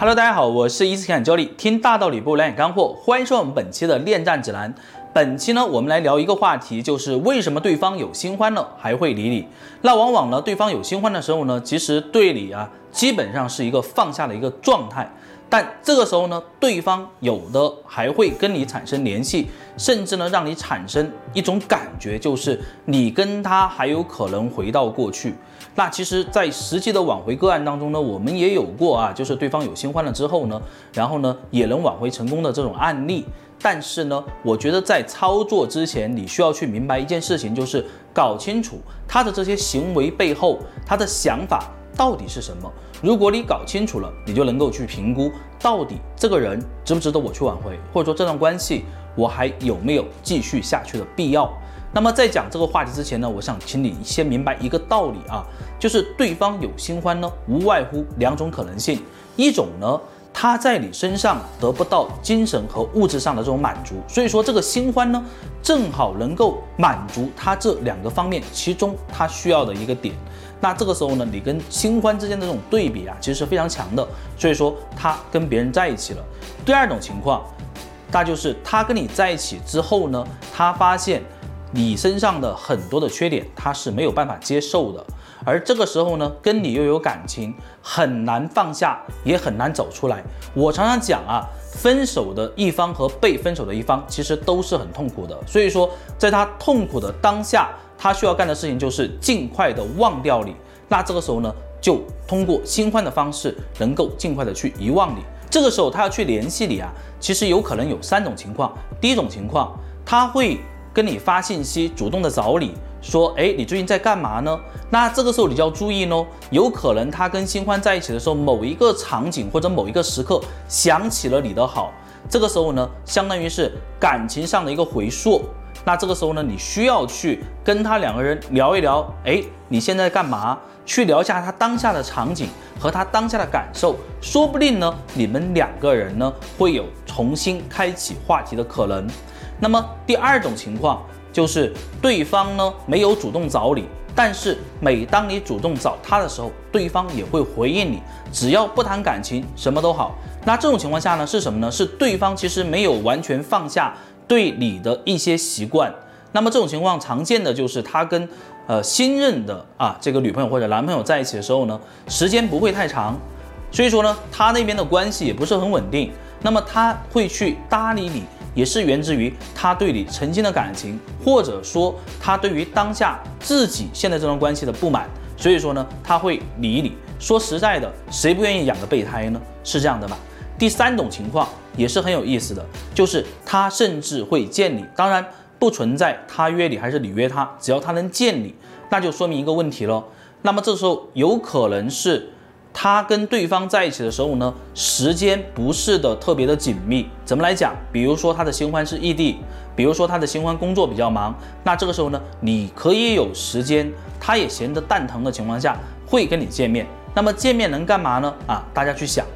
Hello，大家好，我是伊斯坎教练，听大道理不来点干货，欢迎收看我们本期的恋战指南。本期呢，我们来聊一个话题，就是为什么对方有新欢了还会理你？那往往呢，对方有新欢的时候呢，其实对你啊，基本上是一个放下的一个状态。但这个时候呢，对方有的还会跟你产生联系，甚至呢，让你产生一种感觉，就是你跟他还有可能回到过去。那其实，在实际的挽回个案当中呢，我们也有过啊，就是对方有新欢了之后呢，然后呢，也能挽回成功的这种案例。但是呢，我觉得在操作之前，你需要去明白一件事情，就是搞清楚他的这些行为背后，他的想法到底是什么。如果你搞清楚了，你就能够去评估到底这个人值不值得我去挽回，或者说这段关系我还有没有继续下去的必要。那么在讲这个话题之前呢，我想请你先明白一个道理啊，就是对方有新欢呢，无外乎两种可能性，一种呢。他在你身上得不到精神和物质上的这种满足，所以说这个新欢呢，正好能够满足他这两个方面其中他需要的一个点。那这个时候呢，你跟新欢之间的这种对比啊，其实是非常强的。所以说他跟别人在一起了。第二种情况，那就是他跟你在一起之后呢，他发现你身上的很多的缺点，他是没有办法接受的。而这个时候呢，跟你又有感情，很难放下，也很难走出来。我常常讲啊，分手的一方和被分手的一方其实都是很痛苦的。所以说，在他痛苦的当下，他需要干的事情就是尽快的忘掉你。那这个时候呢，就通过新欢的方式，能够尽快的去遗忘你。这个时候他要去联系你啊，其实有可能有三种情况。第一种情况，他会跟你发信息，主动的找你。说，哎，你最近在干嘛呢？那这个时候你就要注意喽，有可能他跟新欢在一起的时候，某一个场景或者某一个时刻想起了你的好，这个时候呢，相当于是感情上的一个回溯。那这个时候呢，你需要去跟他两个人聊一聊，哎，你现在干嘛？去聊一下他当下的场景和他当下的感受，说不定呢，你们两个人呢会有重新开启话题的可能。那么第二种情况。就是对方呢没有主动找你，但是每当你主动找他的时候，对方也会回应你。只要不谈感情，什么都好。那这种情况下呢，是什么呢？是对方其实没有完全放下对你的一些习惯。那么这种情况常见的就是他跟呃新任的啊这个女朋友或者男朋友在一起的时候呢，时间不会太长，所以说呢，他那边的关系也不是很稳定。那么他会去搭理你。也是源自于他对你曾经的感情，或者说他对于当下自己现在这段关系的不满，所以说呢，他会理你。说实在的，谁不愿意养个备胎呢？是这样的吧？第三种情况也是很有意思的，就是他甚至会见你，当然不存在他约你还是你约他，只要他能见你，那就说明一个问题了。那么这时候有可能是。他跟对方在一起的时候呢，时间不是的特别的紧密。怎么来讲？比如说他的新欢是异地，比如说他的新欢工作比较忙，那这个时候呢，你可以有时间，他也闲得蛋疼的情况下，会跟你见面。那么见面能干嘛呢？啊，大家去想。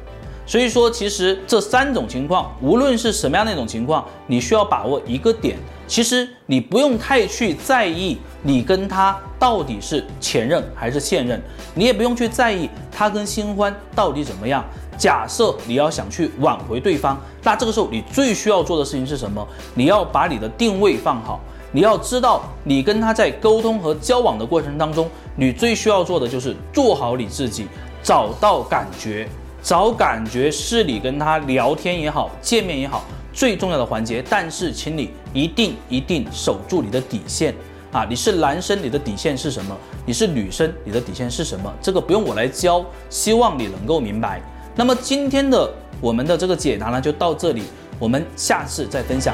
所以说，其实这三种情况，无论是什么样的一种情况，你需要把握一个点。其实你不用太去在意你跟他到底是前任还是现任，你也不用去在意他跟新欢到底怎么样。假设你要想去挽回对方，那这个时候你最需要做的事情是什么？你要把你的定位放好，你要知道你跟他在沟通和交往的过程当中，你最需要做的就是做好你自己，找到感觉。找感觉是你跟他聊天也好，见面也好，最重要的环节。但是，请你一定一定守住你的底线啊！你是男生，你的底线是什么？你是女生，你的底线是什么？这个不用我来教，希望你能够明白。那么今天的我们的这个解答呢，就到这里，我们下次再分享。